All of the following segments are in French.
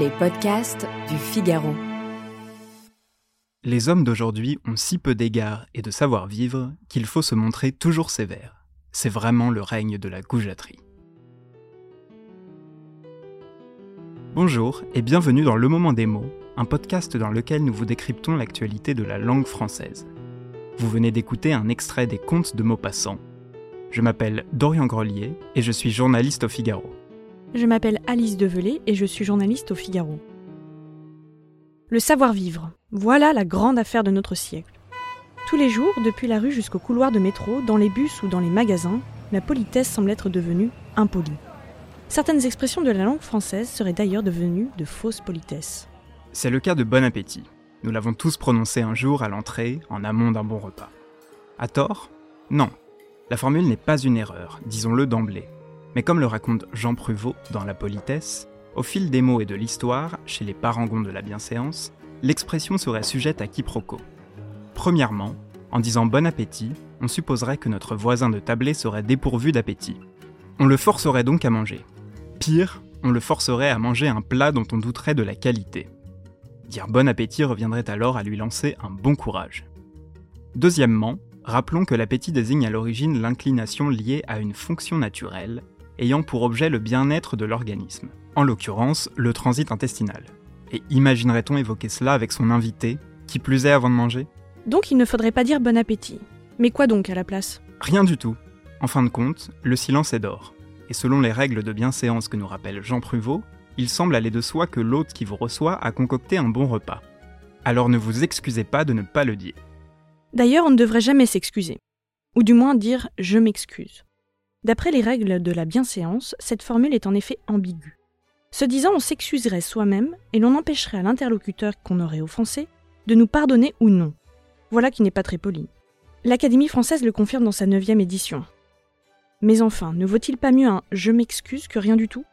Les podcasts du Figaro. Les hommes d'aujourd'hui ont si peu d'égards et de savoir-vivre qu'il faut se montrer toujours sévère. C'est vraiment le règne de la goujaterie. Bonjour et bienvenue dans Le Moment des mots, un podcast dans lequel nous vous décryptons l'actualité de la langue française. Vous venez d'écouter un extrait des Contes de Maupassant. Je m'appelle Dorian Grelier et je suis journaliste au Figaro. Je m'appelle Alice Develay et je suis journaliste au Figaro. Le savoir-vivre, voilà la grande affaire de notre siècle. Tous les jours, depuis la rue jusqu'au couloir de métro, dans les bus ou dans les magasins, la politesse semble être devenue impolie. Certaines expressions de la langue française seraient d'ailleurs devenues de fausses politesses. C'est le cas de bon appétit. Nous l'avons tous prononcé un jour à l'entrée, en amont d'un bon repas. À tort? Non. La formule n'est pas une erreur, disons-le d'emblée. Mais comme le raconte Jean Pruvot dans La politesse, au fil des mots et de l'histoire, chez les parangons de la bienséance, l'expression serait sujette à quiproquo. Premièrement, en disant bon appétit, on supposerait que notre voisin de tablé serait dépourvu d'appétit. On le forcerait donc à manger. Pire, on le forcerait à manger un plat dont on douterait de la qualité. Dire bon appétit reviendrait alors à lui lancer un bon courage. Deuxièmement, rappelons que l'appétit désigne à l'origine l'inclination liée à une fonction naturelle, ayant pour objet le bien-être de l'organisme, en l'occurrence le transit intestinal. Et imaginerait-on évoquer cela avec son invité, qui plus est avant de manger? Donc il ne faudrait pas dire bon appétit. Mais quoi donc à la place? Rien du tout. En fin de compte, le silence est d'or. Et selon les règles de bienséance que nous rappelle Jean Pruvot, il semble aller de soi que l'hôte qui vous reçoit a concocté un bon repas. Alors ne vous excusez pas de ne pas le dire. D'ailleurs, on ne devrait jamais s'excuser. Ou du moins dire je m'excuse. D'après les règles de la bienséance, cette formule est en effet ambiguë. Se disant on s'excuserait soi-même et l'on empêcherait à l'interlocuteur qu'on aurait offensé de nous pardonner ou non. Voilà qui n'est pas très poli. L'Académie française le confirme dans sa neuvième édition. Mais enfin, ne vaut-il pas mieux un je m'excuse que rien du tout?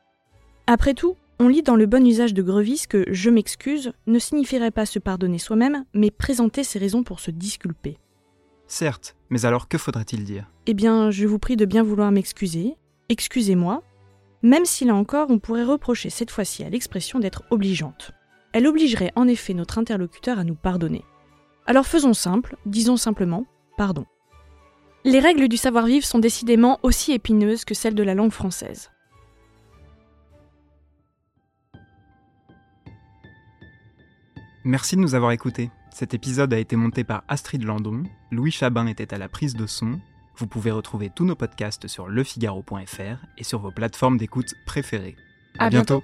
Après tout, on lit dans le bon usage de Grevis que je m'excuse ne signifierait pas se pardonner soi-même, mais présenter ses raisons pour se disculper. Certes, mais alors que faudrait-il dire? Eh bien, je vous prie de bien vouloir m'excuser, excusez-moi, même si là encore on pourrait reprocher cette fois-ci à l'expression d'être obligeante. Elle obligerait en effet notre interlocuteur à nous pardonner. Alors faisons simple, disons simplement pardon. Les règles du savoir-vivre sont décidément aussi épineuses que celles de la langue française. Merci de nous avoir écoutés. Cet épisode a été monté par Astrid Landon, Louis Chabin était à la prise de son. Vous pouvez retrouver tous nos podcasts sur lefigaro.fr et sur vos plateformes d'écoute préférées. À bientôt.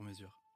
sur mesure.